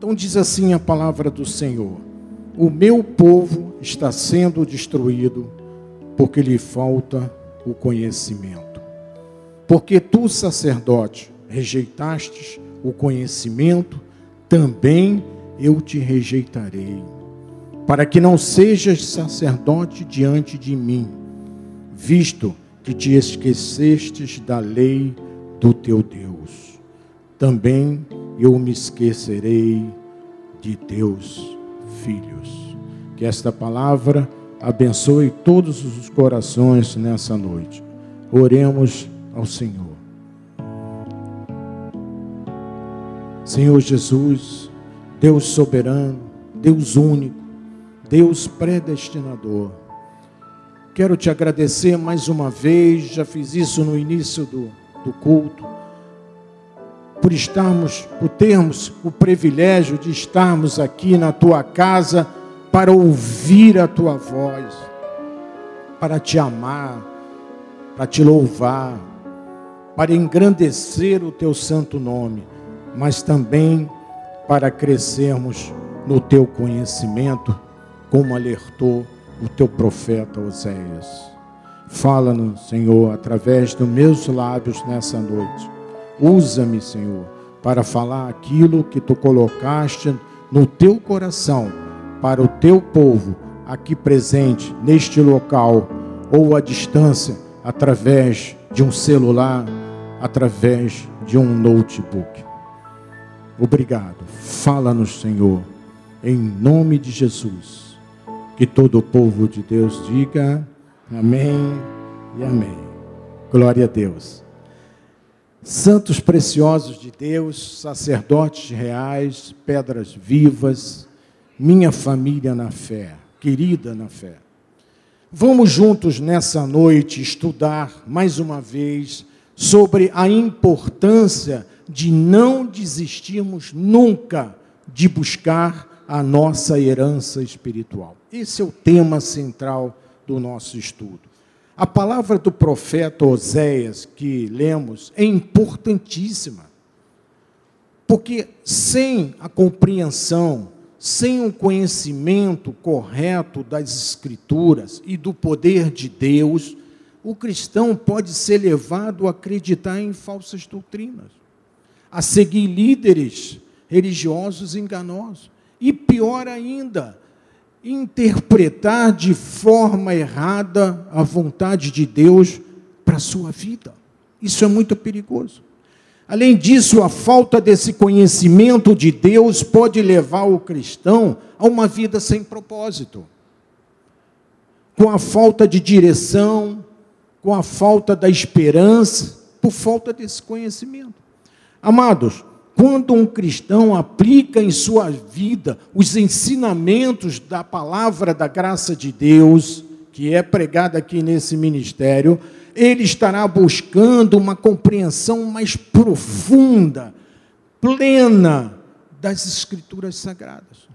Então diz assim a palavra do Senhor: O meu povo está sendo destruído porque lhe falta o conhecimento. Porque tu, sacerdote, rejeitastes o conhecimento, também eu te rejeitarei, para que não sejas sacerdote diante de mim, visto que te esquecestes da lei do teu Deus. Também eu me esquecerei de teus filhos. Que esta palavra abençoe todos os corações nessa noite. Oremos ao Senhor. Senhor Jesus, Deus soberano, Deus único, Deus predestinador. Quero te agradecer mais uma vez, já fiz isso no início do, do culto, por estarmos, por termos o privilégio de estarmos aqui na tua casa para ouvir a tua voz, para te amar, para te louvar, para engrandecer o teu santo nome mas também para crescermos no teu conhecimento, como alertou o teu profeta Oséias. Fala-nos, Senhor, através dos meus lábios nessa noite. Usa-me, Senhor, para falar aquilo que tu colocaste no teu coração para o teu povo aqui presente neste local ou à distância através de um celular, através de um notebook. Obrigado. Fala-nos, Senhor, em nome de Jesus. Que todo o povo de Deus diga amém e amém. Glória a Deus. Santos preciosos de Deus, sacerdotes reais, pedras vivas, minha família na fé, querida na fé. Vamos juntos nessa noite estudar mais uma vez sobre a importância de não desistirmos nunca de buscar a nossa herança espiritual. Esse é o tema central do nosso estudo. A palavra do profeta Oséias que lemos é importantíssima, porque sem a compreensão, sem o conhecimento correto das Escrituras e do poder de Deus, o cristão pode ser levado a acreditar em falsas doutrinas a seguir líderes religiosos enganosos. E pior ainda, interpretar de forma errada a vontade de Deus para a sua vida. Isso é muito perigoso. Além disso, a falta desse conhecimento de Deus pode levar o cristão a uma vida sem propósito. Com a falta de direção, com a falta da esperança, por falta desse conhecimento. Amados, quando um cristão aplica em sua vida os ensinamentos da palavra da graça de Deus, que é pregada aqui nesse ministério, ele estará buscando uma compreensão mais profunda, plena das Escrituras Sagradas,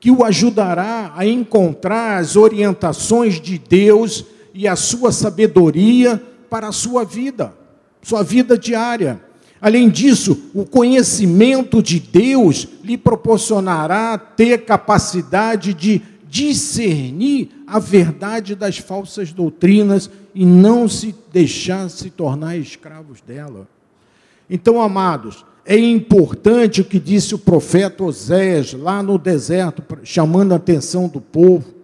que o ajudará a encontrar as orientações de Deus e a sua sabedoria para a sua vida, sua vida diária. Além disso, o conhecimento de Deus lhe proporcionará ter capacidade de discernir a verdade das falsas doutrinas e não se deixar se tornar escravos dela. Então, amados, é importante o que disse o profeta Oséias lá no deserto, chamando a atenção do povo,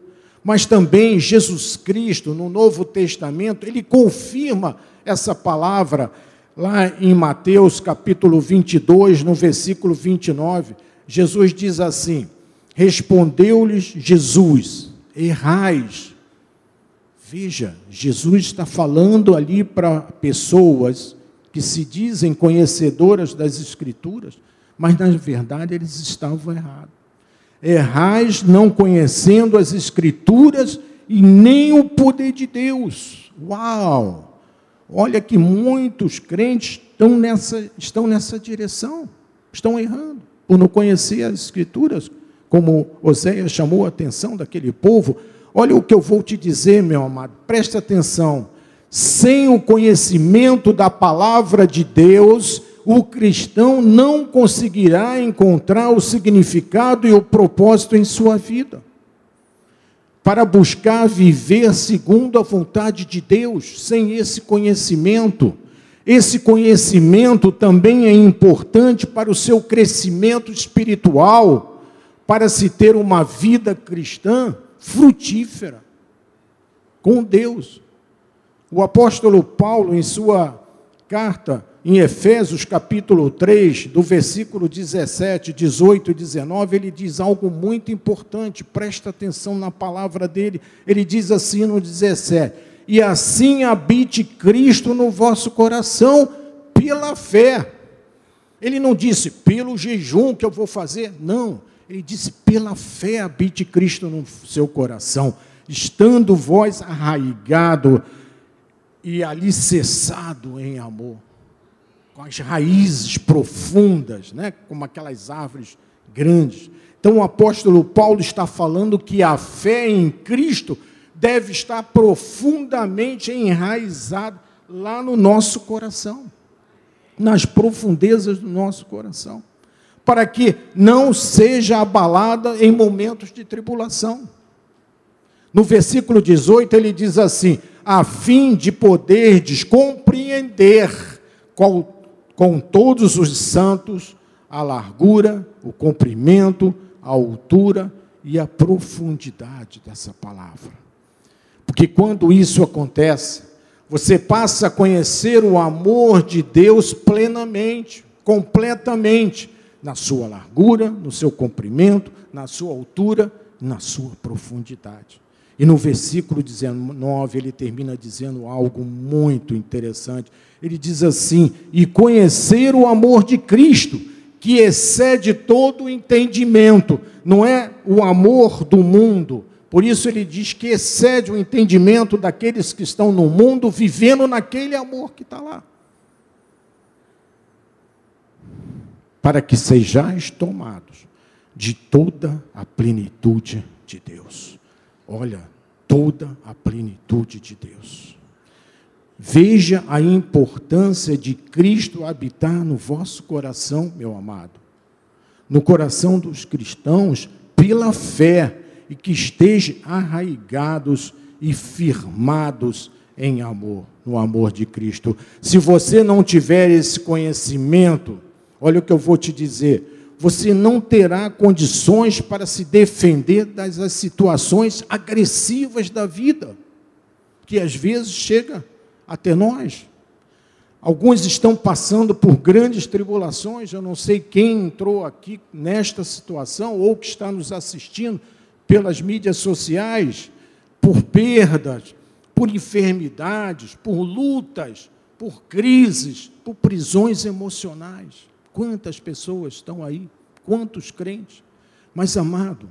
mas também Jesus Cristo, no Novo Testamento, ele confirma essa palavra Lá em Mateus capítulo 22, no versículo 29, Jesus diz assim: Respondeu-lhes Jesus: Errais. Veja, Jesus está falando ali para pessoas que se dizem conhecedoras das Escrituras, mas na verdade eles estavam errados. Errais não conhecendo as Escrituras e nem o poder de Deus. Uau! Olha que muitos crentes estão nessa, estão nessa direção, estão errando, por não conhecer as Escrituras, como Oséias chamou a atenção daquele povo. Olha o que eu vou te dizer, meu amado, presta atenção. Sem o conhecimento da palavra de Deus, o cristão não conseguirá encontrar o significado e o propósito em sua vida. Para buscar viver segundo a vontade de Deus, sem esse conhecimento, esse conhecimento também é importante para o seu crescimento espiritual, para se ter uma vida cristã frutífera com Deus. O apóstolo Paulo, em sua carta em Efésios capítulo 3, do versículo 17, 18 e 19, ele diz algo muito importante, presta atenção na palavra dele. Ele diz assim no 17: E assim habite Cristo no vosso coração pela fé. Ele não disse pelo jejum que eu vou fazer, não. Ele disse pela fé habite Cristo no seu coração, estando vós arraigado e alicerçado em amor com as raízes profundas, né? como aquelas árvores grandes. Então o apóstolo Paulo está falando que a fé em Cristo deve estar profundamente enraizada lá no nosso coração, nas profundezas do nosso coração, para que não seja abalada em momentos de tribulação. No versículo 18 ele diz assim: a fim de poderdes compreender qual com todos os santos a largura, o comprimento, a altura e a profundidade dessa palavra. Porque quando isso acontece, você passa a conhecer o amor de Deus plenamente, completamente, na sua largura, no seu comprimento, na sua altura, na sua profundidade. E no versículo 19 ele termina dizendo algo muito interessante. Ele diz assim: E conhecer o amor de Cristo, que excede todo o entendimento, não é o amor do mundo. Por isso ele diz que excede o entendimento daqueles que estão no mundo, vivendo naquele amor que está lá. Para que sejais tomados de toda a plenitude de Deus. Olha, toda a plenitude de Deus. Veja a importância de Cristo habitar no vosso coração, meu amado, no coração dos cristãos, pela fé, e que estejam arraigados e firmados em amor, no amor de Cristo. Se você não tiver esse conhecimento, olha o que eu vou te dizer, você não terá condições para se defender das situações agressivas da vida, que às vezes chega até nós. Alguns estão passando por grandes tribulações, eu não sei quem entrou aqui nesta situação ou que está nos assistindo pelas mídias sociais, por perdas, por enfermidades, por lutas, por crises, por prisões emocionais. Quantas pessoas estão aí? Quantos crentes? Mas, amado,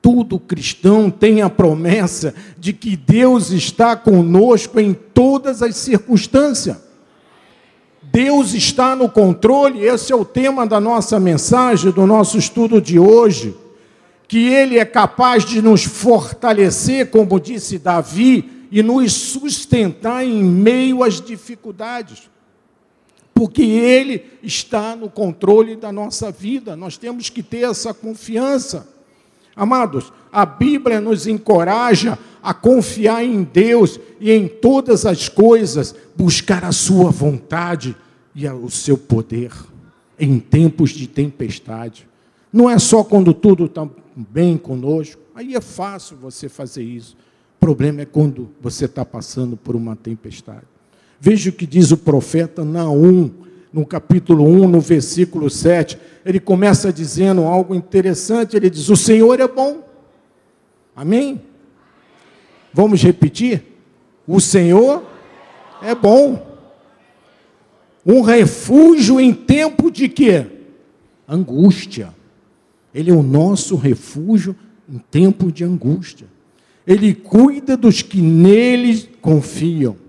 todo cristão tem a promessa de que Deus está conosco em todas as circunstâncias. Deus está no controle, esse é o tema da nossa mensagem, do nosso estudo de hoje. Que Ele é capaz de nos fortalecer, como disse Davi, e nos sustentar em meio às dificuldades porque Ele está no controle da nossa vida. Nós temos que ter essa confiança. Amados, a Bíblia nos encoraja a confiar em Deus e em todas as coisas, buscar a Sua vontade e o seu poder em tempos de tempestade. Não é só quando tudo está bem conosco, aí é fácil você fazer isso. O problema é quando você está passando por uma tempestade. Veja o que diz o profeta Naum, no capítulo 1, no versículo 7. Ele começa dizendo algo interessante. Ele diz: O Senhor é bom. Amém? Vamos repetir? O Senhor é bom. Um refúgio em tempo de quê? Angústia. Ele é o nosso refúgio em tempo de angústia. Ele cuida dos que nele confiam.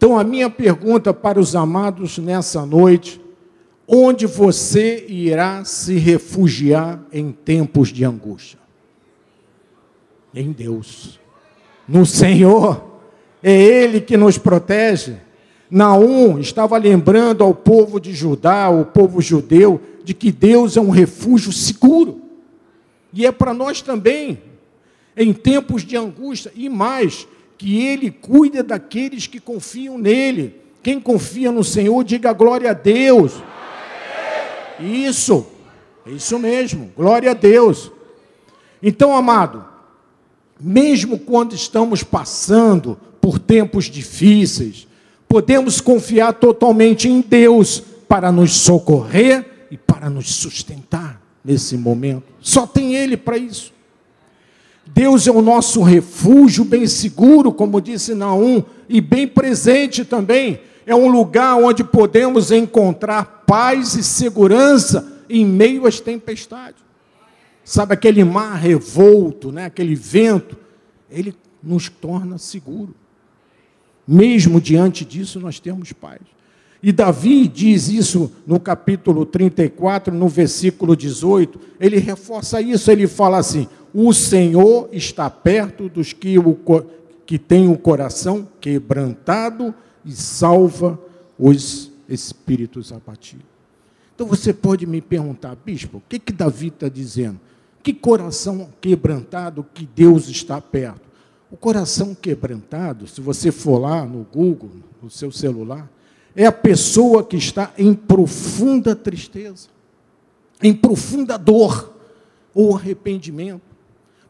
Então, a minha pergunta para os amados nessa noite: onde você irá se refugiar em tempos de angústia? Em Deus, no Senhor, é Ele que nos protege. Naum estava lembrando ao povo de Judá, ao povo judeu, de que Deus é um refúgio seguro. E é para nós também, em tempos de angústia, e mais, que Ele cuida daqueles que confiam nele. Quem confia no Senhor, diga glória a Deus. Isso, é isso mesmo, glória a Deus. Então, amado, mesmo quando estamos passando por tempos difíceis, podemos confiar totalmente em Deus para nos socorrer e para nos sustentar nesse momento. Só tem Ele para isso. Deus é o nosso refúgio bem seguro, como disse Naum, e bem presente também. É um lugar onde podemos encontrar paz e segurança em meio às tempestades. Sabe aquele mar revolto, né? aquele vento, ele nos torna seguro. Mesmo diante disso, nós temos paz. E Davi diz isso no capítulo 34, no versículo 18. Ele reforça isso, ele fala assim: O Senhor está perto dos que, o, que têm o coração quebrantado e salva os espíritos abatidos. Então você pode me perguntar, bispo, o que, que Davi está dizendo? Que coração quebrantado que Deus está perto? O coração quebrantado, se você for lá no Google, no seu celular, é a pessoa que está em profunda tristeza, em profunda dor ou arrependimento.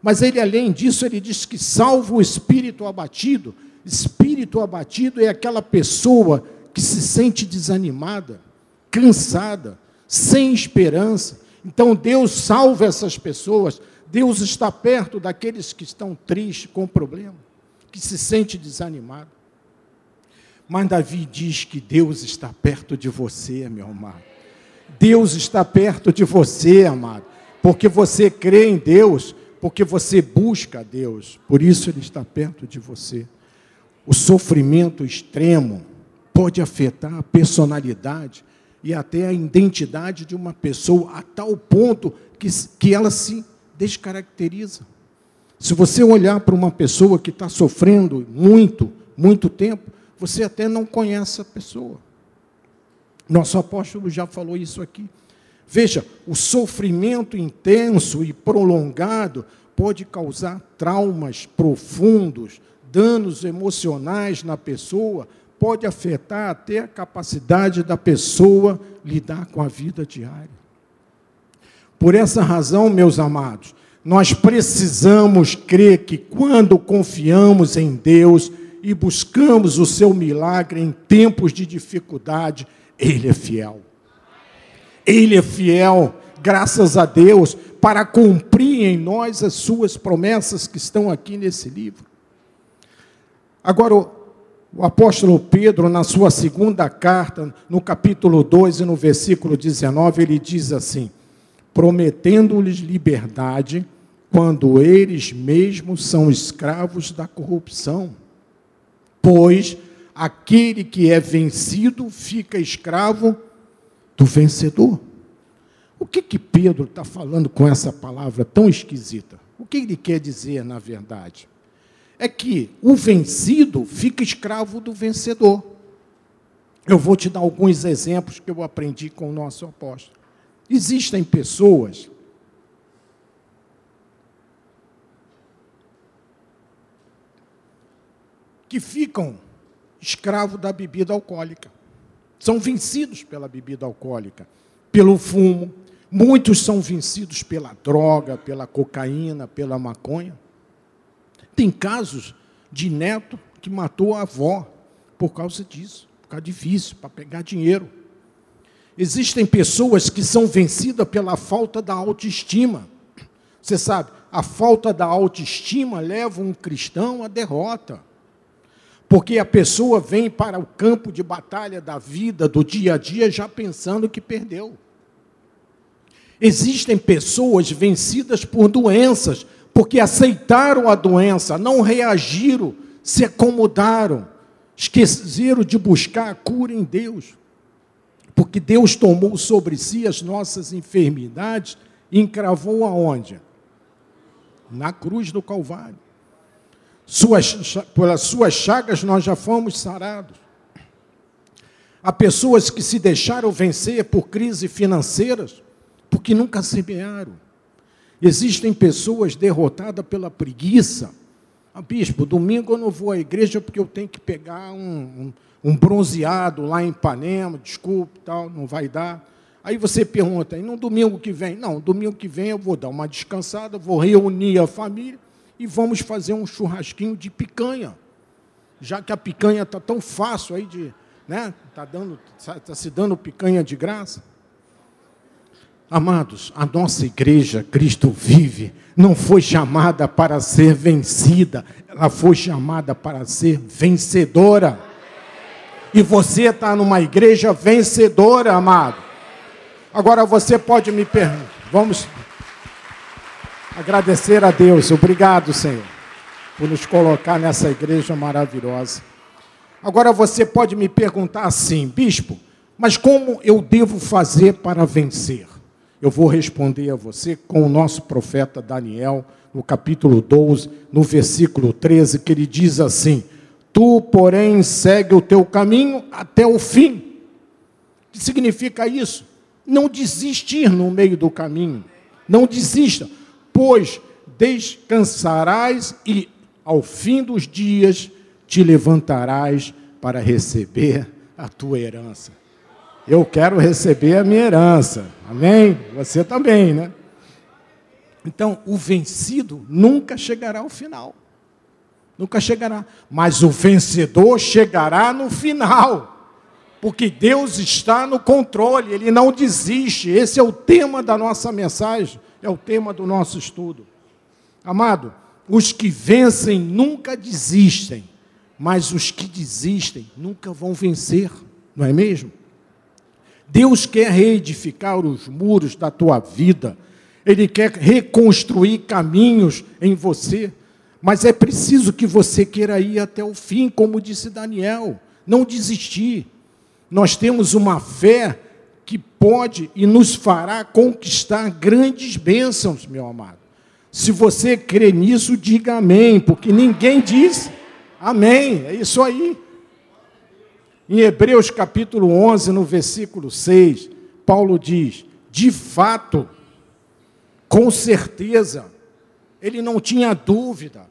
Mas ele, além disso, ele diz que salva o espírito abatido. Espírito abatido é aquela pessoa que se sente desanimada, cansada, sem esperança. Então Deus salva essas pessoas Deus está perto daqueles que estão tristes, com problema, que se sente desanimado. Mas Davi diz que Deus está perto de você, meu amado. Deus está perto de você, amado, porque você crê em Deus, porque você busca a Deus, por isso Ele está perto de você. O sofrimento extremo pode afetar a personalidade e até a identidade de uma pessoa a tal ponto que, que ela se descaracteriza. Se você olhar para uma pessoa que está sofrendo muito, muito tempo, você até não conhece a pessoa. Nosso apóstolo já falou isso aqui. Veja, o sofrimento intenso e prolongado pode causar traumas profundos, danos emocionais na pessoa, pode afetar até a capacidade da pessoa lidar com a vida diária. Por essa razão, meus amados, nós precisamos crer que quando confiamos em Deus e buscamos o seu milagre em tempos de dificuldade, Ele é fiel. Ele é fiel, graças a Deus, para cumprir em nós as suas promessas que estão aqui nesse livro. Agora, o apóstolo Pedro, na sua segunda carta, no capítulo 2 e no versículo 19, ele diz assim: prometendo-lhes liberdade, quando eles mesmos são escravos da corrupção. Pois aquele que é vencido fica escravo do vencedor. O que que Pedro está falando com essa palavra tão esquisita? O que ele quer dizer, na verdade? É que o vencido fica escravo do vencedor. Eu vou te dar alguns exemplos que eu aprendi com o nosso apóstolo. Existem pessoas que ficam escravos da bebida alcoólica. São vencidos pela bebida alcoólica, pelo fumo. Muitos são vencidos pela droga, pela cocaína, pela maconha. Tem casos de neto que matou a avó por causa disso, por causa de vício, para pegar dinheiro. Existem pessoas que são vencidas pela falta da autoestima. Você sabe, a falta da autoestima leva um cristão à derrota. Porque a pessoa vem para o campo de batalha da vida, do dia a dia, já pensando que perdeu. Existem pessoas vencidas por doenças, porque aceitaram a doença, não reagiram, se acomodaram, esqueceram de buscar a cura em Deus porque Deus tomou sobre si as nossas enfermidades e encravou aonde? Na cruz do Calvário. Suas, pelas suas chagas nós já fomos sarados. Há pessoas que se deixaram vencer por crises financeiras porque nunca semearam. Existem pessoas derrotadas pela preguiça. Ah, bispo, domingo eu não vou à igreja porque eu tenho que pegar um, um, um bronzeado lá em Ipanema, desculpe, tal, não vai dar. Aí você pergunta, e no domingo que vem? Não, domingo que vem eu vou dar uma descansada, vou reunir a família e vamos fazer um churrasquinho de picanha. Já que a picanha está tão fácil aí de, né? Está dando, tá se dando picanha de graça. Amados, a nossa igreja, Cristo vive, não foi chamada para ser vencida, ela foi chamada para ser vencedora. E você está numa igreja vencedora, amado. Agora você pode me perguntar. Vamos agradecer a Deus. Obrigado, Senhor, por nos colocar nessa igreja maravilhosa. Agora você pode me perguntar assim, bispo, mas como eu devo fazer para vencer? Eu vou responder a você com o nosso profeta Daniel, no capítulo 12, no versículo 13, que ele diz assim: Tu, porém, segue o teu caminho até o fim. O que significa isso? não desistir no meio do caminho. Não desista, pois descansarás e ao fim dos dias te levantarás para receber a tua herança. Eu quero receber a minha herança. Amém? Você também, né? Então, o vencido nunca chegará ao final. Nunca chegará. Mas o vencedor chegará no final porque Deus está no controle, Ele não desiste. Esse é o tema da nossa mensagem, é o tema do nosso estudo. Amado, os que vencem nunca desistem, mas os que desistem nunca vão vencer, não é mesmo? Deus quer reedificar os muros da tua vida, Ele quer reconstruir caminhos em você, mas é preciso que você queira ir até o fim, como disse Daniel, não desistir nós temos uma fé que pode e nos fará conquistar grandes bênçãos, meu amado. Se você crê nisso, diga amém, porque ninguém diz amém. É isso aí. Em Hebreus capítulo 11, no versículo 6, Paulo diz: de fato, com certeza, ele não tinha dúvida,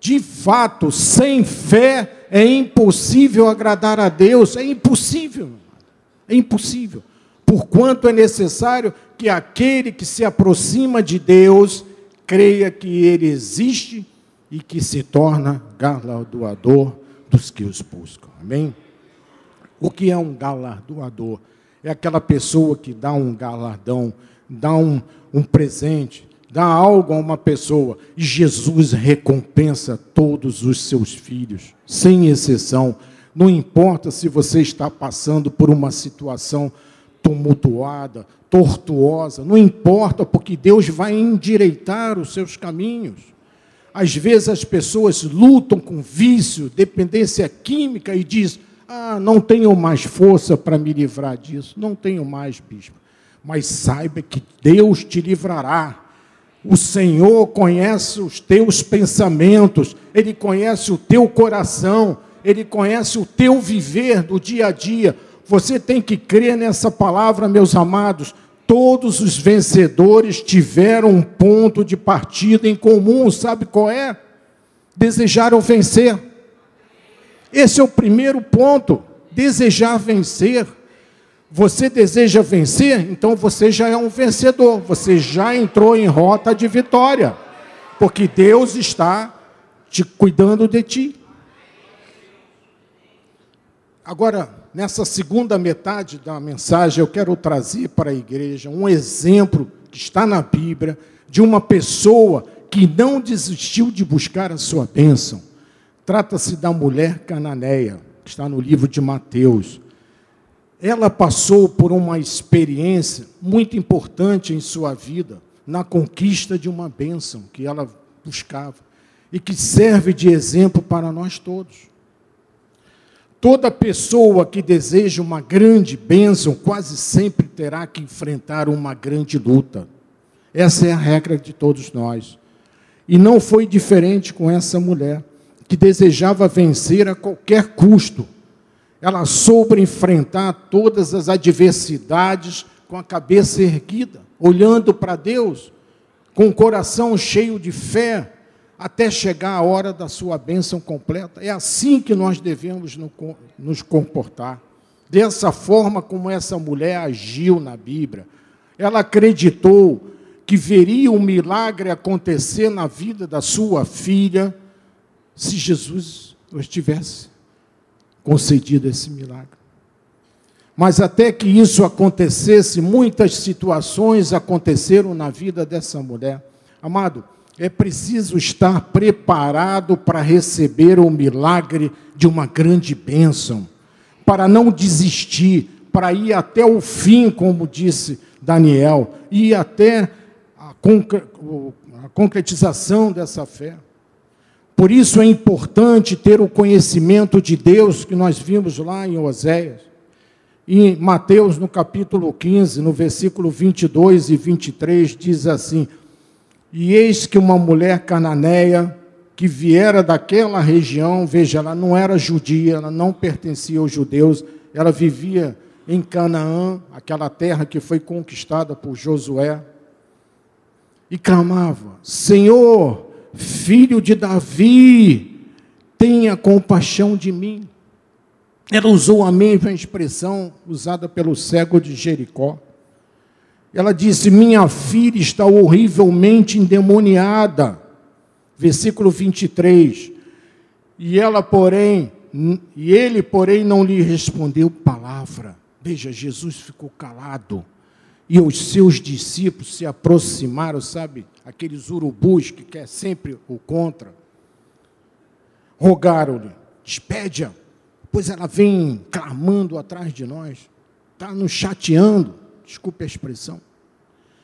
de fato, sem fé é impossível agradar a Deus, é impossível. É impossível. Porquanto é necessário que aquele que se aproxima de Deus creia que ele existe e que se torna galardoador dos que os buscam. Amém? O que é um galardoador? É aquela pessoa que dá um galardão, dá um, um presente, dá algo a uma pessoa e Jesus recompensa todos os seus filhos, sem exceção. Não importa se você está passando por uma situação tumultuada, tortuosa, não importa, porque Deus vai endireitar os seus caminhos. Às vezes as pessoas lutam com vício, dependência química e diz: "Ah, não tenho mais força para me livrar disso, não tenho mais, bispo". Mas saiba que Deus te livrará o Senhor conhece os teus pensamentos, Ele conhece o teu coração, Ele conhece o teu viver do dia a dia. Você tem que crer nessa palavra, meus amados. Todos os vencedores tiveram um ponto de partida em comum, sabe qual é? Desejaram vencer. Esse é o primeiro ponto, desejar vencer. Você deseja vencer? Então você já é um vencedor. Você já entrou em rota de vitória. Porque Deus está te cuidando de ti. Agora, nessa segunda metade da mensagem, eu quero trazer para a igreja um exemplo que está na Bíblia de uma pessoa que não desistiu de buscar a sua bênção. Trata-se da mulher cananeia, que está no livro de Mateus ela passou por uma experiência muito importante em sua vida, na conquista de uma bênção que ela buscava e que serve de exemplo para nós todos. Toda pessoa que deseja uma grande bênção quase sempre terá que enfrentar uma grande luta. Essa é a regra de todos nós. E não foi diferente com essa mulher, que desejava vencer a qualquer custo ela soube enfrentar todas as adversidades com a cabeça erguida, olhando para Deus, com o coração cheio de fé, até chegar a hora da sua bênção completa. É assim que nós devemos nos comportar. Dessa forma como essa mulher agiu na Bíblia. Ela acreditou que veria um milagre acontecer na vida da sua filha se Jesus tivesse concedido esse milagre. Mas até que isso acontecesse, muitas situações aconteceram na vida dessa mulher. Amado, é preciso estar preparado para receber o milagre de uma grande bênção, para não desistir, para ir até o fim, como disse Daniel, ir até a, concretização dessa fé. Por isso é importante ter o conhecimento de Deus que nós vimos lá em Oséias. Em Mateus, no capítulo 15, no versículo 22 e 23, diz assim: E eis que uma mulher cananeia, que viera daquela região, veja, ela não era judia, ela não pertencia aos judeus, ela vivia em Canaã, aquela terra que foi conquistada por Josué, e clamava: Senhor, filho de Davi, tenha compaixão de mim. Ela usou a mesma expressão usada pelo cego de Jericó. Ela disse: Minha filha está horrivelmente endemoniada. Versículo 23. E ela, porém, e ele, porém, não lhe respondeu palavra. Veja, Jesus ficou calado. E os seus discípulos se aproximaram, sabe? Aqueles urubus que quer sempre o contra. Rogaram-lhe: despede-a, pois ela vem clamando atrás de nós, está nos chateando, desculpe a expressão.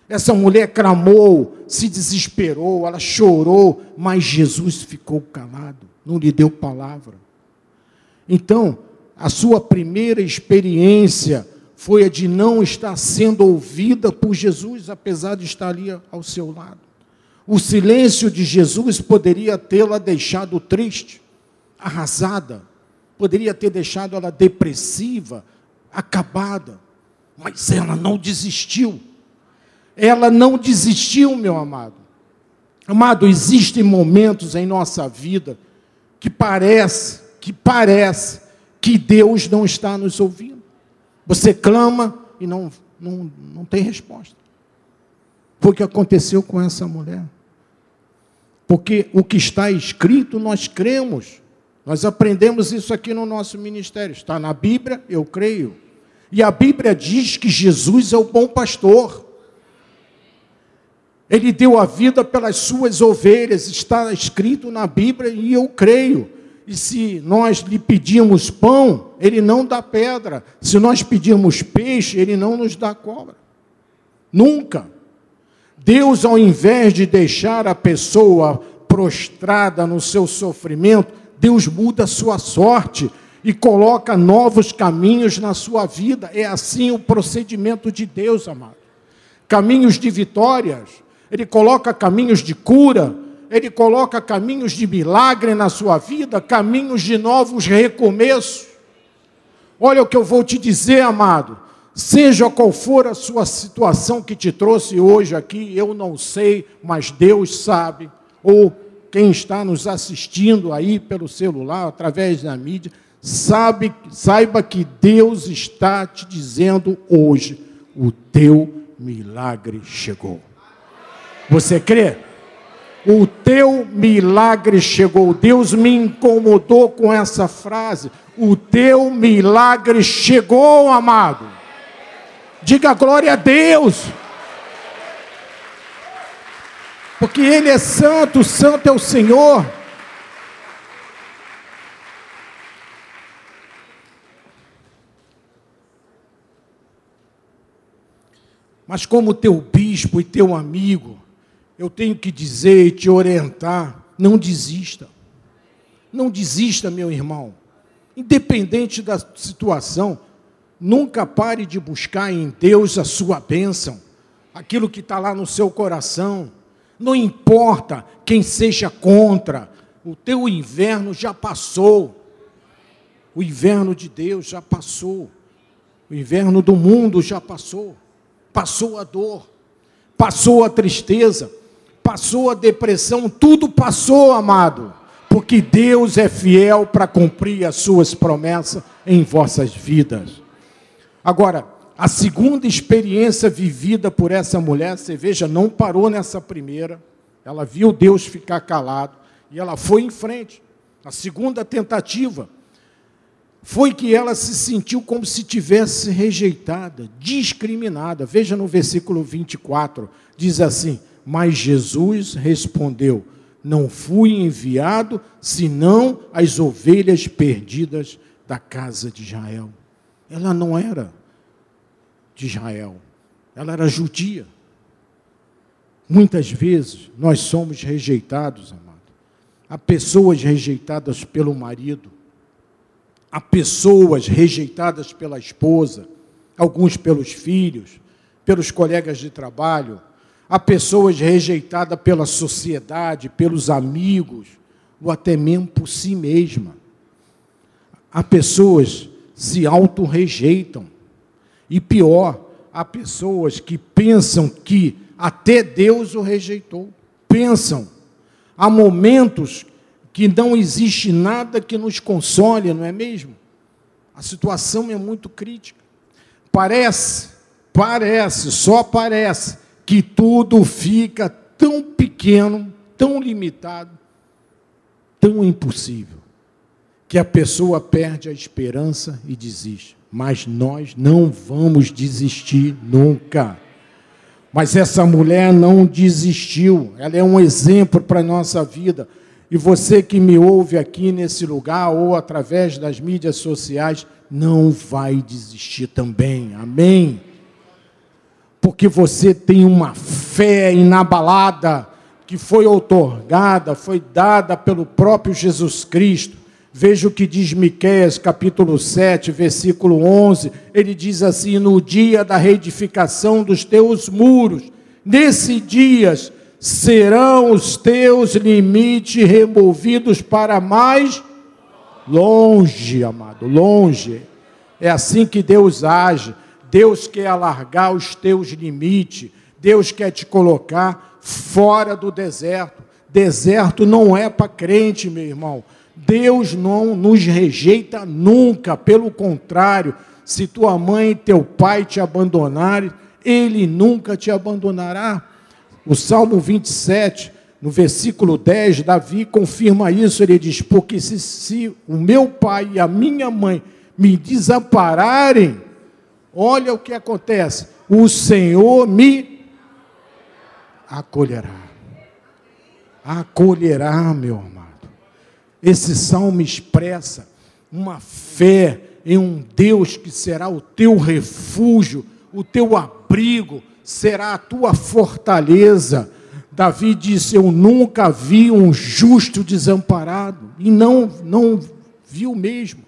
Essa mulher clamou, se desesperou, ela chorou, mas Jesus ficou calado, não lhe deu palavra. Então, a sua primeira experiência foi a de não estar sendo ouvida por Jesus, apesar de estar ali ao seu lado. O silêncio de Jesus poderia tê-la deixado triste, arrasada, poderia ter deixado ela depressiva, acabada, mas ela não desistiu. Ela não desistiu, meu amado. Amado, existem momentos em nossa vida que parece, que parece que Deus não está nos ouvindo. Você clama e não, não, não tem resposta. Foi o que aconteceu com essa mulher. Porque o que está escrito nós cremos. Nós aprendemos isso aqui no nosso ministério. Está na Bíblia, eu creio. E a Bíblia diz que Jesus é o bom pastor. Ele deu a vida pelas suas ovelhas, está escrito na Bíblia e eu creio. E se nós lhe pedimos pão, ele não dá pedra. Se nós pedimos peixe, ele não nos dá cobra. Nunca. Deus, ao invés de deixar a pessoa prostrada no seu sofrimento, Deus muda a sua sorte e coloca novos caminhos na sua vida. É assim o procedimento de Deus, amado. Caminhos de vitórias, Ele coloca caminhos de cura, ele coloca caminhos de milagre na sua vida, caminhos de novos recomeços. Olha o que eu vou te dizer, amado. Seja qual for a sua situação que te trouxe hoje aqui, eu não sei, mas Deus sabe, ou quem está nos assistindo aí pelo celular, através da mídia, sabe, saiba que Deus está te dizendo hoje: o teu milagre chegou. Você crê? O teu milagre chegou. Deus me incomodou com essa frase. O teu milagre chegou, amado. Diga glória a Deus. Porque Ele é santo, santo é o Senhor. Mas como teu bispo e teu amigo, eu tenho que dizer e te orientar: não desista. Não desista, meu irmão. Independente da situação, nunca pare de buscar em Deus a sua bênção, aquilo que está lá no seu coração. Não importa quem seja contra, o teu inverno já passou. O inverno de Deus já passou. O inverno do mundo já passou. Passou a dor, passou a tristeza, passou a depressão, tudo passou, amado. Porque Deus é fiel para cumprir as suas promessas em vossas vidas. Agora, a segunda experiência vivida por essa mulher, você veja, não parou nessa primeira. Ela viu Deus ficar calado e ela foi em frente. A segunda tentativa foi que ela se sentiu como se tivesse rejeitada, discriminada. Veja no versículo 24, diz assim: Mas Jesus respondeu: Não fui enviado senão as ovelhas perdidas da casa de Israel. Ela não era de Israel, ela era judia. Muitas vezes nós somos rejeitados, amado. Há pessoas rejeitadas pelo marido, Há pessoas rejeitadas pela esposa, alguns pelos filhos, pelos colegas de trabalho. Há pessoas rejeitadas pela sociedade, pelos amigos, ou até mesmo por si mesma. Há pessoas se auto-rejeitam. E pior, há pessoas que pensam que até Deus o rejeitou. Pensam. Há momentos que não existe nada que nos console, não é mesmo? A situação é muito crítica. Parece, parece, só parece que tudo fica tão pequeno, tão limitado, tão impossível, que a pessoa perde a esperança e desiste. Mas nós não vamos desistir nunca. Mas essa mulher não desistiu, ela é um exemplo para a nossa vida. E você que me ouve aqui nesse lugar ou através das mídias sociais, não vai desistir também. Amém? Porque você tem uma fé inabalada que foi outorgada, foi dada pelo próprio Jesus Cristo. Veja o que diz Miqueias, capítulo 7, versículo 11. Ele diz assim: "No dia da reedificação dos teus muros, nesse dias serão os teus limites removidos para mais longe, amado, longe. É assim que Deus age. Deus quer alargar os teus limites. Deus quer te colocar fora do deserto. Deserto não é para crente, meu irmão. Deus não nos rejeita nunca, pelo contrário, se tua mãe e teu pai te abandonarem, ele nunca te abandonará. O Salmo 27, no versículo 10, Davi confirma isso. Ele diz: Porque se, se o meu pai e a minha mãe me desampararem, olha o que acontece: o Senhor me acolherá. Acolherá, meu amado. Esse salmo expressa uma fé em um Deus que será o teu refúgio, o teu abrigo, será a tua fortaleza. Davi disse: Eu nunca vi um justo desamparado, e não, não viu mesmo.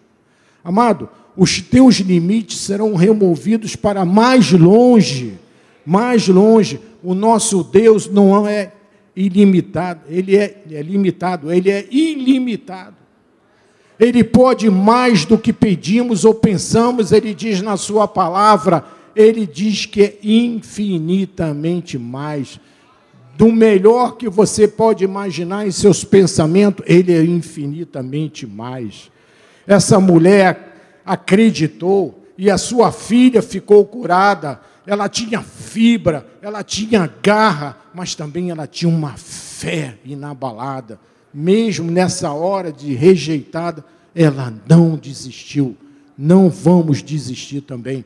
Amado, os teus limites serão removidos para mais longe, mais longe. O nosso Deus não é ilimitado, ele é, é limitado, ele é ilimitado. Ele pode mais do que pedimos ou pensamos, ele diz na sua palavra ele diz que é infinitamente mais. Do melhor que você pode imaginar em seus pensamentos, ele é infinitamente mais. Essa mulher acreditou e a sua filha ficou curada. Ela tinha fibra, ela tinha garra, mas também ela tinha uma fé inabalada. Mesmo nessa hora de rejeitada, ela não desistiu. Não vamos desistir também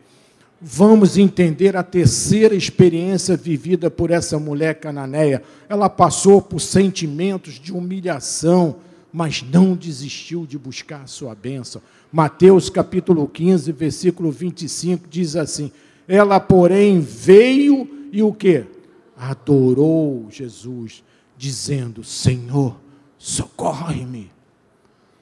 vamos entender a terceira experiência vivida por essa mulher cananeia. Ela passou por sentimentos de humilhação, mas não desistiu de buscar a sua bênção. Mateus capítulo 15, versículo 25 diz assim: Ela, porém, veio e o que? Adorou Jesus, dizendo: Senhor, socorre-me.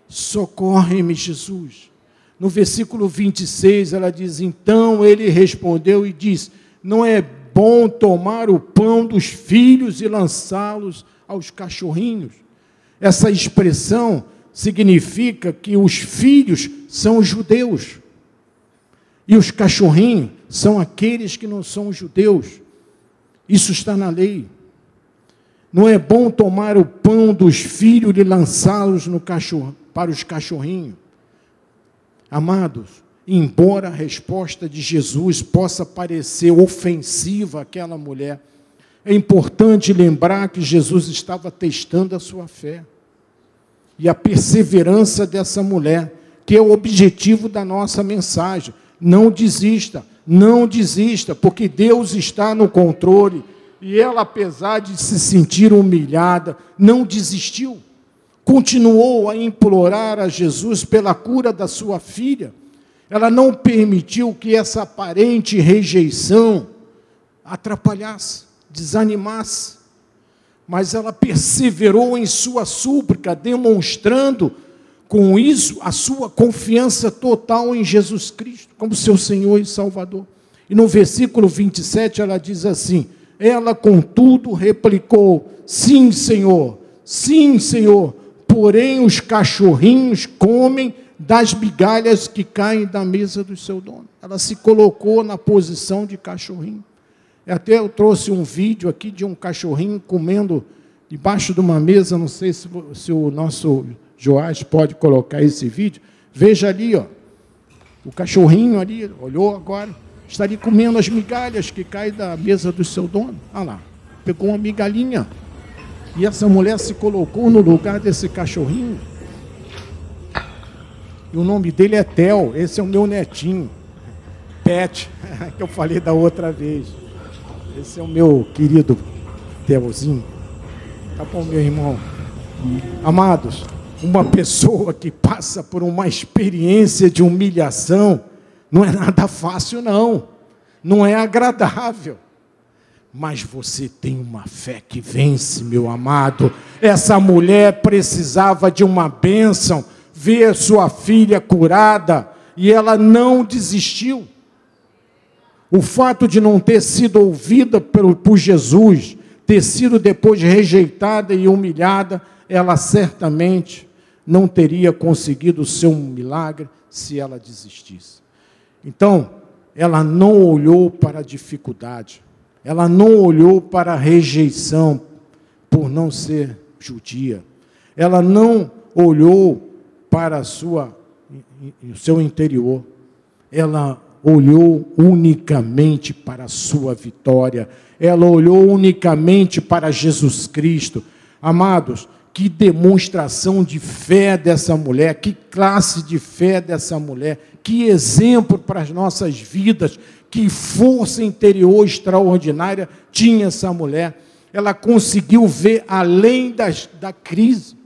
Socorre-me, Jesus. No versículo 26, ela diz: Então ele respondeu e diz: Não é bom tomar o pão dos filhos e lançá-los aos cachorrinhos. Essa expressão significa que os filhos são os judeus. E os cachorrinhos são aqueles que não são judeus. Isso está na lei. Não é bom tomar o pão dos filhos e lançá-los para os cachorrinhos. Amados, embora a resposta de Jesus possa parecer ofensiva àquela mulher, é importante lembrar que Jesus estava testando a sua fé e a perseverança dessa mulher, que é o objetivo da nossa mensagem. Não desista, não desista, porque Deus está no controle. E ela, apesar de se sentir humilhada, não desistiu. Continuou a implorar a Jesus pela cura da sua filha. Ela não permitiu que essa aparente rejeição atrapalhasse, desanimasse. Mas ela perseverou em sua súplica, demonstrando com isso a sua confiança total em Jesus Cristo, como seu Senhor e Salvador. E no versículo 27 ela diz assim: Ela, contudo, replicou: Sim, Senhor, sim, Senhor, porém os cachorrinhos comem das migalhas que caem da mesa do seu dono. Ela se colocou na posição de cachorrinho. Até eu trouxe um vídeo aqui de um cachorrinho comendo debaixo de uma mesa, não sei se, se o nosso Joás pode colocar esse vídeo. Veja ali, ó. O cachorrinho ali, olhou agora, está ali comendo as migalhas que caem da mesa do seu dono. Olha lá, pegou uma migalhinha. E essa mulher se colocou no lugar desse cachorrinho. E o nome dele é Tel, esse é o meu netinho. Pet, que eu falei da outra vez. Esse é o meu querido Telzinho. Tá bom, meu irmão. Amados, uma pessoa que passa por uma experiência de humilhação não é nada fácil, não. Não é agradável. Mas você tem uma fé que vence, meu amado. Essa mulher precisava de uma bênção, ver sua filha curada, e ela não desistiu. O fato de não ter sido ouvida por, por Jesus, ter sido depois rejeitada e humilhada, ela certamente não teria conseguido o seu milagre se ela desistisse. Então, ela não olhou para a dificuldade, ela não olhou para a rejeição por não ser judia, ela não olhou para a sua, o seu interior, ela olhou unicamente para a sua vitória, ela olhou unicamente para Jesus Cristo. Amados, que demonstração de fé dessa mulher, que classe de fé dessa mulher, que exemplo para as nossas vidas, que força interior extraordinária tinha essa mulher. Ela conseguiu ver além das, da crise.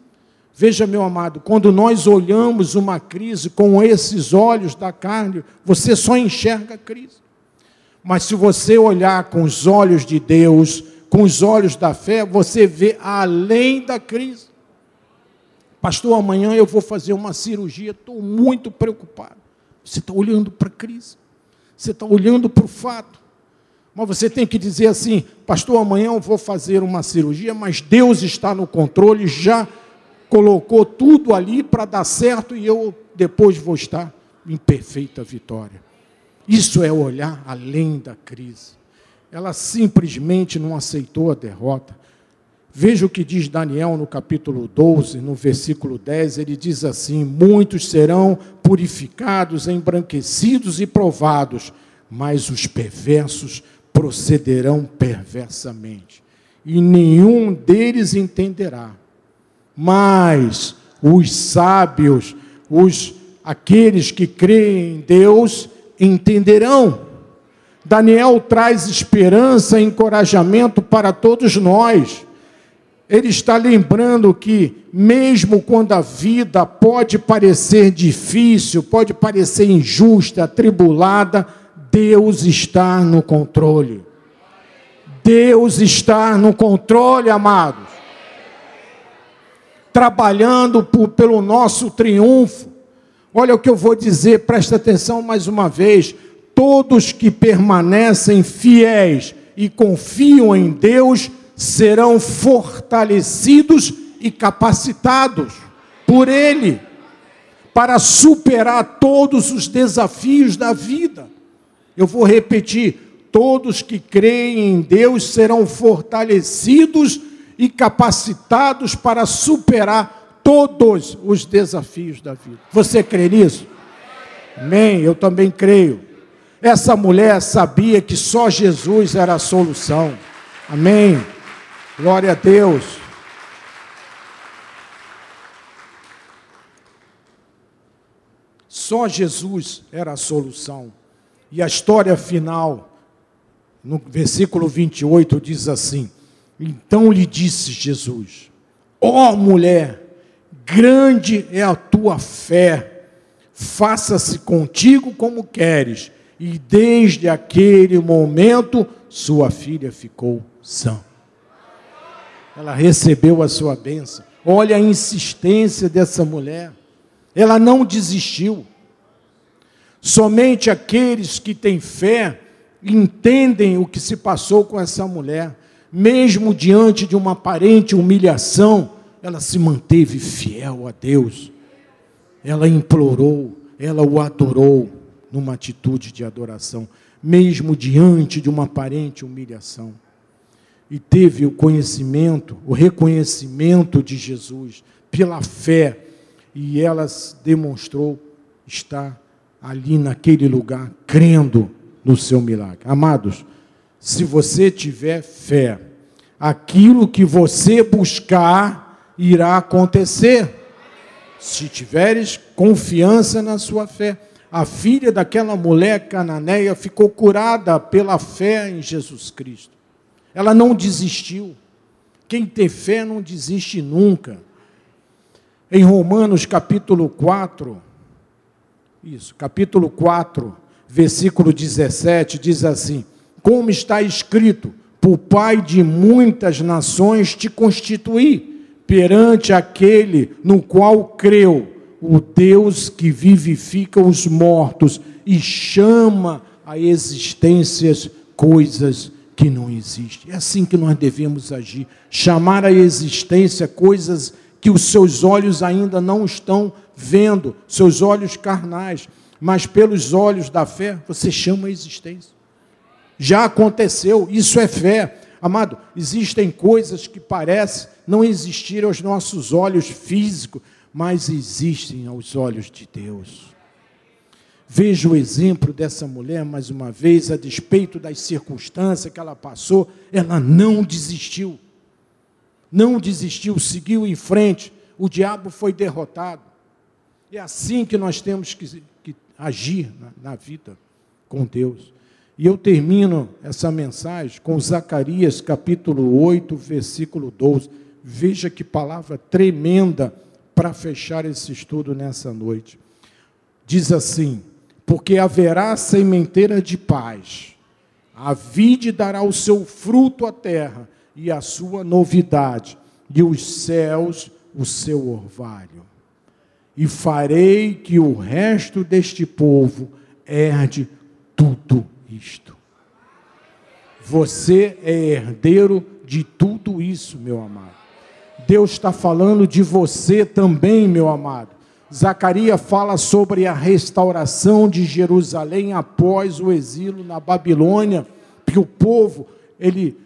Veja, meu amado, quando nós olhamos uma crise com esses olhos da carne, você só enxerga a crise. Mas se você olhar com os olhos de Deus, com os olhos da fé, você vê além da crise. Pastor, amanhã eu vou fazer uma cirurgia, estou muito preocupado. Você está olhando para a crise, você está olhando para o fato. Mas você tem que dizer assim, pastor, amanhã eu vou fazer uma cirurgia, mas Deus está no controle, já colocou tudo ali para dar certo e eu depois vou estar em perfeita vitória. Isso é olhar além da crise. Ela simplesmente não aceitou a derrota. Veja o que diz Daniel no capítulo 12, no versículo 10, ele diz assim: Muitos serão purificados, embranquecidos e provados, mas os perversos procederão perversamente, e nenhum deles entenderá. Mas os sábios, os aqueles que creem em Deus, entenderão. Daniel traz esperança e encorajamento para todos nós ele está lembrando que, mesmo quando a vida pode parecer difícil, pode parecer injusta, atribulada, Deus está no controle. Deus está no controle, amados. Trabalhando por, pelo nosso triunfo. Olha o que eu vou dizer, presta atenção mais uma vez. Todos que permanecem fiéis e confiam em Deus serão fortalecidos e capacitados. por Ele, para superar todos os desafios da vida. Eu vou repetir: todos que creem em Deus serão fortalecidos e capacitados para superar todos os desafios da vida. Você crê nisso? Amém. Eu também creio. Essa mulher sabia que só Jesus era a solução. Amém. Glória a Deus. Só Jesus era a solução. E a história final, no versículo 28, diz assim: Então lhe disse Jesus: Ó oh, mulher, grande é a tua fé, faça-se contigo como queres. E desde aquele momento, sua filha ficou sã. Ela recebeu a sua bênção. Olha a insistência dessa mulher. Ela não desistiu. Somente aqueles que têm fé entendem o que se passou com essa mulher. Mesmo diante de uma aparente humilhação, ela se manteve fiel a Deus. Ela implorou, ela o adorou numa atitude de adoração, mesmo diante de uma aparente humilhação. E teve o conhecimento, o reconhecimento de Jesus pela fé, e ela demonstrou estar ali naquele lugar, crendo no seu milagre. Amados, se você tiver fé, aquilo que você buscar irá acontecer. Se tiveres confiança na sua fé a filha daquela mulher cananeia ficou curada pela fé em Jesus Cristo. Ela não desistiu. Quem tem fé não desiste nunca. Em Romanos capítulo 4, isso, capítulo 4, versículo 17, diz assim: Como está escrito, por pai de muitas nações te constituí, perante aquele no qual creu o Deus que vivifica os mortos e chama a existências coisas que não existem. É assim que nós devemos agir, chamar a existência coisas que os seus olhos ainda não estão vendo, seus olhos carnais, mas pelos olhos da fé, você chama a existência. Já aconteceu, isso é fé. Amado, existem coisas que parecem não existir aos nossos olhos físicos, mas existem aos olhos de Deus. Veja o exemplo dessa mulher, mais uma vez, a despeito das circunstâncias que ela passou, ela não desistiu. Não desistiu, seguiu em frente. O diabo foi derrotado. É assim que nós temos que, que agir na, na vida com Deus. E eu termino essa mensagem com Zacarias capítulo 8, versículo 12. Veja que palavra tremenda para fechar esse estudo nessa noite. Diz assim: Porque haverá sementeira de paz, a vide dará o seu fruto à terra, e a sua novidade, e os céus o seu orvalho. E farei que o resto deste povo herde tudo isto. Você é herdeiro de tudo isso, meu amado. Deus está falando de você também, meu amado. Zacarias fala sobre a restauração de Jerusalém após o exílio na Babilônia, que o povo ele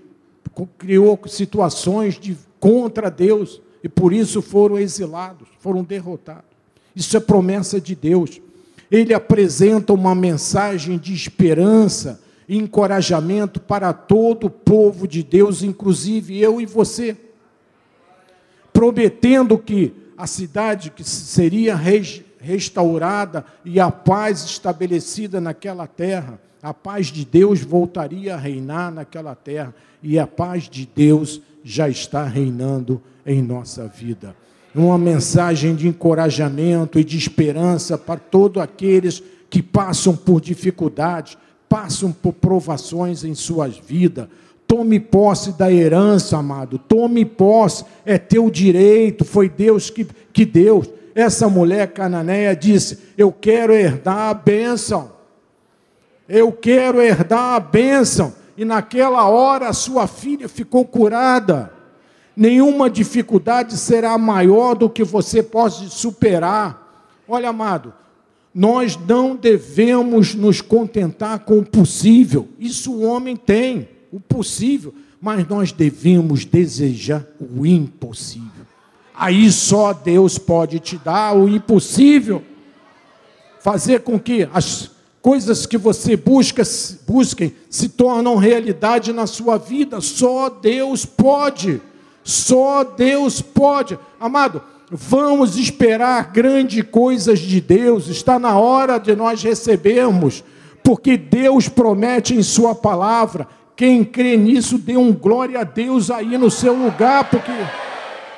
criou situações de contra Deus e por isso foram exilados, foram derrotados. Isso é promessa de Deus. Ele apresenta uma mensagem de esperança e encorajamento para todo o povo de Deus, inclusive eu e você prometendo que a cidade que seria restaurada e a paz estabelecida naquela terra, a paz de Deus voltaria a reinar naquela terra e a paz de Deus já está reinando em nossa vida. Uma mensagem de encorajamento e de esperança para todos aqueles que passam por dificuldades, passam por provações em suas vidas, Tome posse da herança, amado. Tome posse, é teu direito. Foi Deus que, que deu. Essa mulher cananeia disse: Eu quero herdar a bênção. Eu quero herdar a bênção. E naquela hora a sua filha ficou curada. Nenhuma dificuldade será maior do que você pode superar. Olha, amado, nós não devemos nos contentar com o possível. Isso o homem tem, o possível, mas nós devemos desejar o impossível. Aí só Deus pode te dar o impossível. Fazer com que as coisas que você busca, busquem se tornam realidade na sua vida. Só Deus pode. Só Deus pode. Amado, vamos esperar grandes coisas de Deus. Está na hora de nós recebermos, porque Deus promete em Sua palavra. Quem crê nisso, dê um glória a Deus aí no seu lugar, porque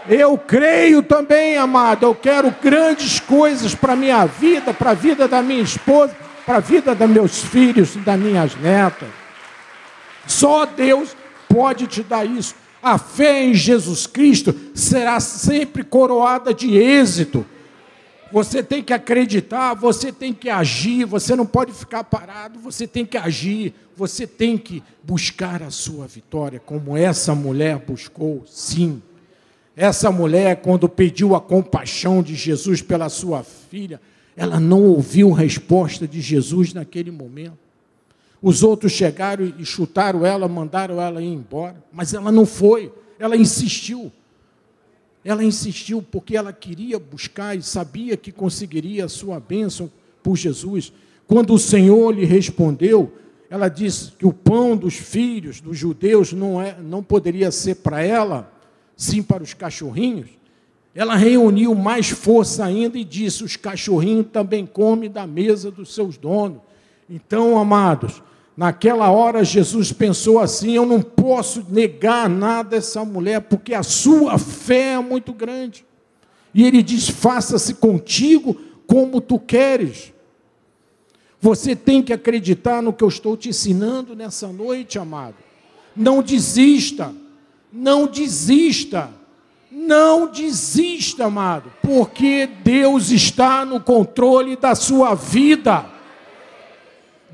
eu creio também, amado. Eu quero grandes coisas para a minha vida, para a vida da minha esposa para a vida dos meus filhos e das minhas netas. Só Deus pode te dar isso. A fé em Jesus Cristo será sempre coroada de êxito. Você tem que acreditar, você tem que agir, você não pode ficar parado, você tem que agir, você tem que buscar a sua vitória, como essa mulher buscou, sim. Essa mulher, quando pediu a compaixão de Jesus pela sua filha, ela não ouviu resposta de Jesus naquele momento. Os outros chegaram e chutaram ela, mandaram ela ir embora, mas ela não foi, ela insistiu. Ela insistiu porque ela queria buscar e sabia que conseguiria a sua bênção por Jesus. Quando o Senhor lhe respondeu, ela disse que o pão dos filhos dos judeus não, é, não poderia ser para ela, sim para os cachorrinhos. Ela reuniu mais força ainda e disse: Os cachorrinhos também comem da mesa dos seus donos. Então, amados, naquela hora Jesus pensou assim: Eu não posso negar nada a essa mulher, porque a sua fé é muito grande. E ele diz: Faça-se contigo como tu queres. Você tem que acreditar no que eu estou te ensinando nessa noite, amado. Não desista, não desista. Não desista, amado, porque Deus está no controle da sua vida.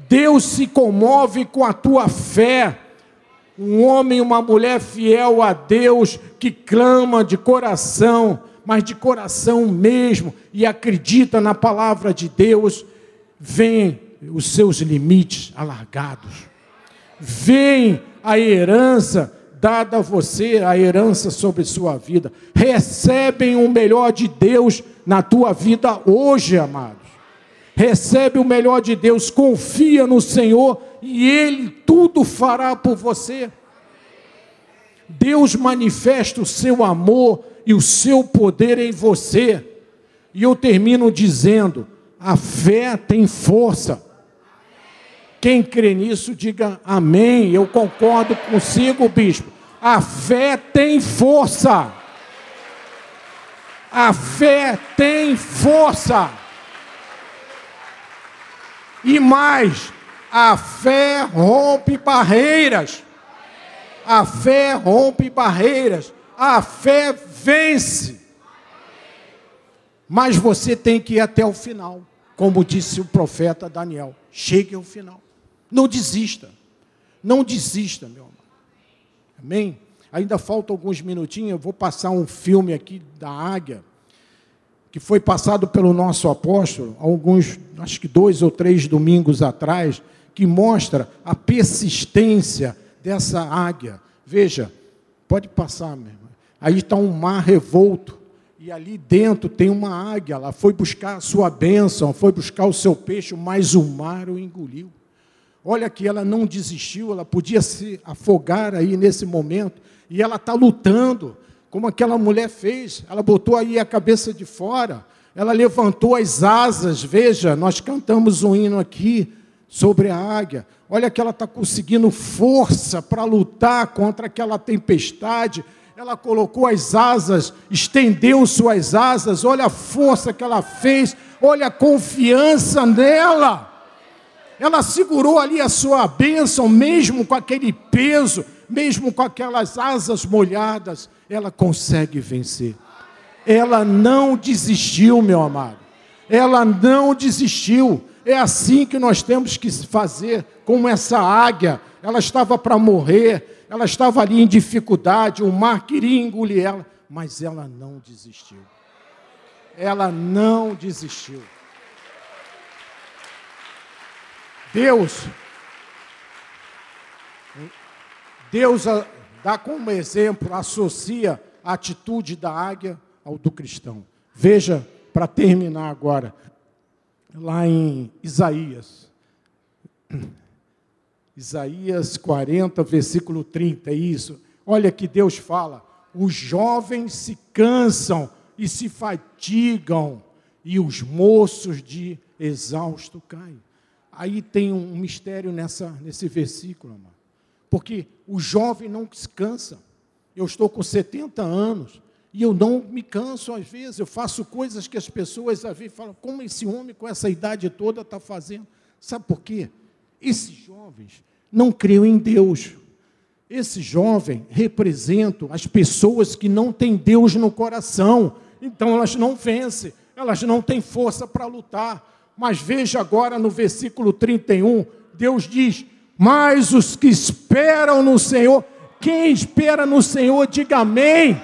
Deus se comove com a tua fé. Um homem, uma mulher fiel a Deus, que clama de coração, mas de coração mesmo, e acredita na palavra de Deus, vem os seus limites alargados. Vem a herança dada a você a herança sobre sua vida. Recebem o melhor de Deus na tua vida hoje, amados. Recebe o melhor de Deus, confia no Senhor e Ele tudo fará por você. Deus manifesta o seu amor e o seu poder em você. E eu termino dizendo: a fé tem força. Quem crê nisso, diga amém. Eu concordo consigo, bispo. A fé tem força. A fé tem força. E mais, a fé rompe barreiras. A fé rompe barreiras. A fé vence. Mas você tem que ir até o final, como disse o profeta Daniel. Chegue ao final. Não desista. Não desista, meu amor. Amém? Ainda falta alguns minutinhos, eu vou passar um filme aqui da Águia, que foi passado pelo nosso apóstolo, alguns, acho que dois ou três domingos atrás, que mostra a persistência dessa águia. Veja, pode passar, meu irmão. Aí está um mar revolto, e ali dentro tem uma águia, ela foi buscar a sua bênção, foi buscar o seu peixe, mas o mar o engoliu. Olha que ela não desistiu, ela podia se afogar aí nesse momento, e ela está lutando, como aquela mulher fez. Ela botou aí a cabeça de fora, ela levantou as asas. Veja, nós cantamos um hino aqui sobre a águia. Olha que ela está conseguindo força para lutar contra aquela tempestade. Ela colocou as asas, estendeu suas asas. Olha a força que ela fez, olha a confiança nela ela segurou ali a sua bênção, mesmo com aquele peso, mesmo com aquelas asas molhadas, ela consegue vencer. Ela não desistiu, meu amado. Ela não desistiu. É assim que nós temos que fazer, como essa águia. Ela estava para morrer, ela estava ali em dificuldade, o mar queria engolir ela, mas ela não desistiu. Ela não desistiu. Deus, Deus dá como exemplo, associa a atitude da águia ao do cristão. Veja, para terminar agora, lá em Isaías. Isaías 40, versículo 30, é isso. Olha que Deus fala: os jovens se cansam e se fatigam, e os moços de exausto caem. Aí tem um mistério nessa, nesse versículo, amado. Porque o jovem não se cansa. Eu estou com 70 anos e eu não me canso às vezes. Eu faço coisas que as pessoas às vezes falam: como esse homem com essa idade toda está fazendo? Sabe por quê? Esses jovens não criam em Deus. Esse jovem representa as pessoas que não têm Deus no coração. Então elas não vencem, elas não têm força para lutar. Mas veja agora no versículo 31, Deus diz: Mas os que esperam no Senhor, quem espera no Senhor, diga amém.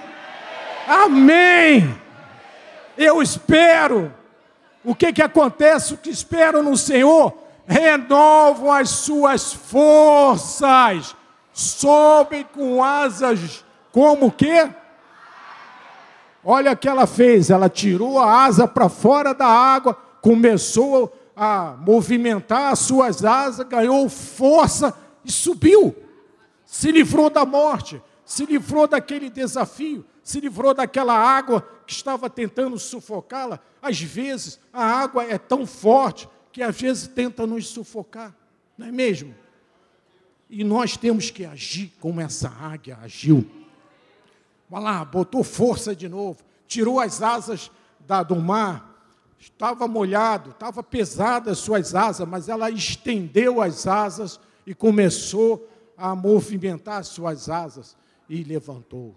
Amém. Eu espero. O que, que acontece? O que espero no Senhor? Renovam as suas forças, sobem com asas, como que? Olha o que ela fez, ela tirou a asa para fora da água, começou a movimentar as suas asas, ganhou força e subiu. Se livrou da morte, se livrou daquele desafio, se livrou daquela água que estava tentando sufocá-la. Às vezes, a água é tão forte que às vezes tenta nos sufocar, não é mesmo? E nós temos que agir como essa águia agiu. Vai lá, botou força de novo, tirou as asas da, do mar, estava molhado, estava pesada as suas asas, mas ela estendeu as asas e começou a movimentar as suas asas e levantou.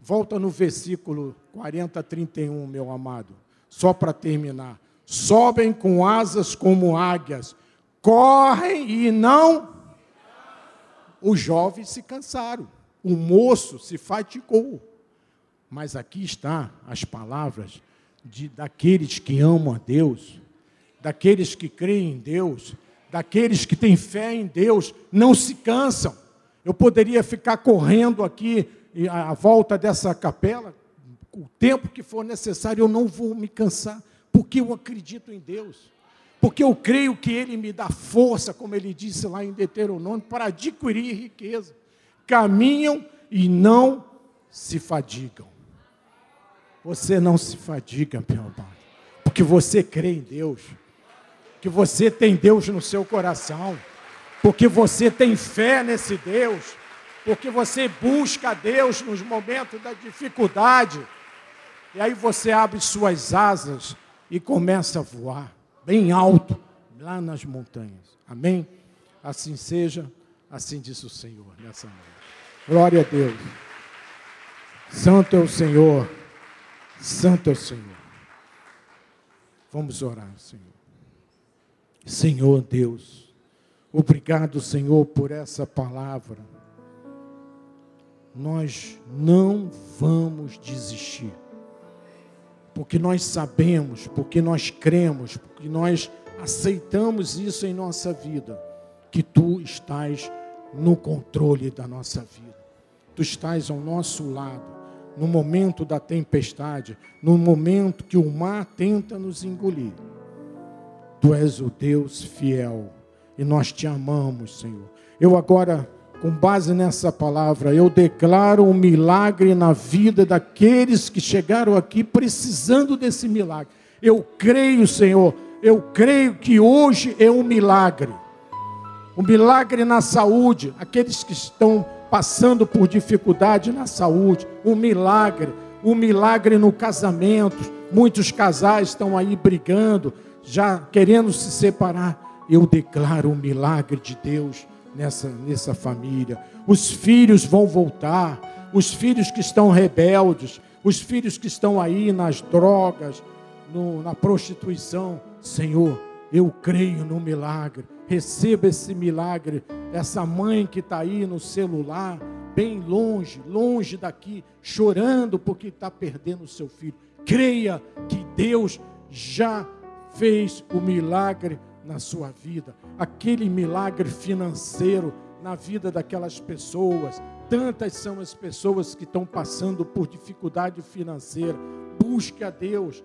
Volta no versículo 40, 31, meu amado, só para terminar. Sobem com asas como águias, correm e não. Os jovens se cansaram, o moço se fatigou. Mas aqui está as palavras de, daqueles que amam a Deus, daqueles que creem em Deus, daqueles que têm fé em Deus, não se cansam. Eu poderia ficar correndo aqui à volta dessa capela, o tempo que for necessário, eu não vou me cansar, porque eu acredito em Deus. Porque eu creio que Ele me dá força, como Ele disse lá em Deuteronômio, para adquirir riqueza. Caminham e não se fadigam. Você não se fadiga, meu amado, porque você crê em Deus, que você tem Deus no seu coração, porque você tem fé nesse Deus, porque você busca Deus nos momentos da dificuldade, e aí você abre suas asas e começa a voar bem alto lá nas montanhas. Amém? Assim seja, assim diz o Senhor nessa noite. Glória a Deus. Santo é o Senhor. Santo é o Senhor. Vamos orar, Senhor. Senhor Deus, obrigado, Senhor, por essa palavra. Nós não vamos desistir, porque nós sabemos, porque nós cremos, porque nós aceitamos isso em nossa vida, que Tu estás no controle da nossa vida, Tu estás ao nosso lado no momento da tempestade, no momento que o mar tenta nos engolir. Tu és o Deus fiel e nós te amamos, Senhor. Eu agora, com base nessa palavra, eu declaro um milagre na vida daqueles que chegaram aqui precisando desse milagre. Eu creio, Senhor, eu creio que hoje é um milagre. Um milagre na saúde, aqueles que estão passando por dificuldade na saúde, um milagre, um milagre no casamento. Muitos casais estão aí brigando, já querendo se separar. Eu declaro um milagre de Deus nessa, nessa família. Os filhos vão voltar, os filhos que estão rebeldes, os filhos que estão aí nas drogas, no, na prostituição. Senhor, eu creio no milagre receba esse milagre. Essa mãe que está aí no celular, bem longe, longe daqui, chorando porque está perdendo o seu filho. Creia que Deus já fez o milagre na sua vida, aquele milagre financeiro na vida daquelas pessoas. Tantas são as pessoas que estão passando por dificuldade financeira. Busque a Deus,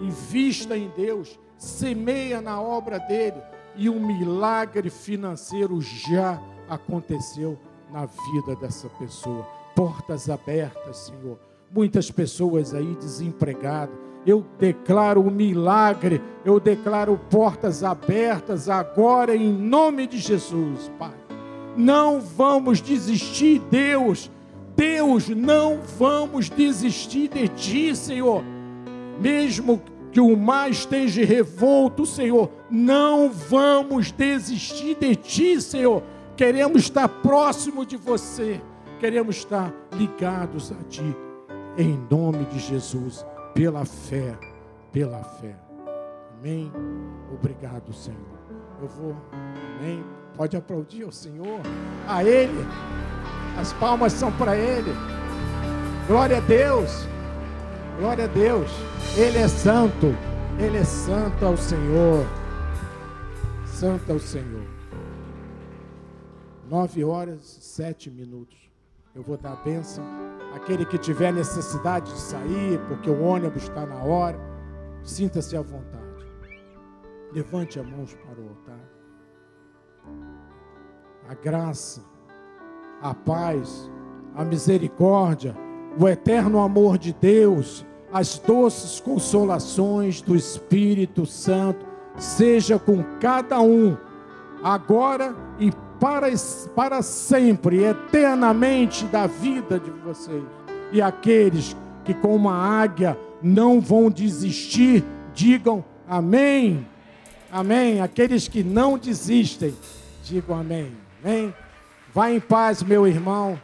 invista em Deus, semeia na obra dele e um milagre financeiro já aconteceu na vida dessa pessoa. Portas abertas, Senhor. Muitas pessoas aí desempregadas. Eu declaro o milagre, eu declaro portas abertas agora em nome de Jesus, Pai. Não vamos desistir, Deus. Deus, não vamos desistir de Ti, Senhor. Mesmo que o mar esteja revolto, Senhor, não vamos desistir de Ti, Senhor queremos estar próximo de você, queremos estar ligados a Ti, em nome de Jesus, pela fé, pela fé. Amém. Obrigado, Senhor. Eu vou, amém. Pode aplaudir o Senhor, a Ele. As palmas são para Ele. Glória a Deus. Glória a Deus. Ele é santo. Ele é santo ao Senhor. Santo ao Senhor. Nove horas e sete minutos. Eu vou dar a bênção. Aquele que tiver necessidade de sair, porque o ônibus está na hora, sinta-se à vontade. Levante as mãos para o altar. A graça, a paz, a misericórdia, o eterno amor de Deus, as doces consolações do Espírito Santo, seja com cada um, agora e para, para sempre, eternamente da vida de vocês. E aqueles que, como a águia, não vão desistir, digam amém. Amém. Aqueles que não desistem, digam amém. Amém. Vá em paz, meu irmão.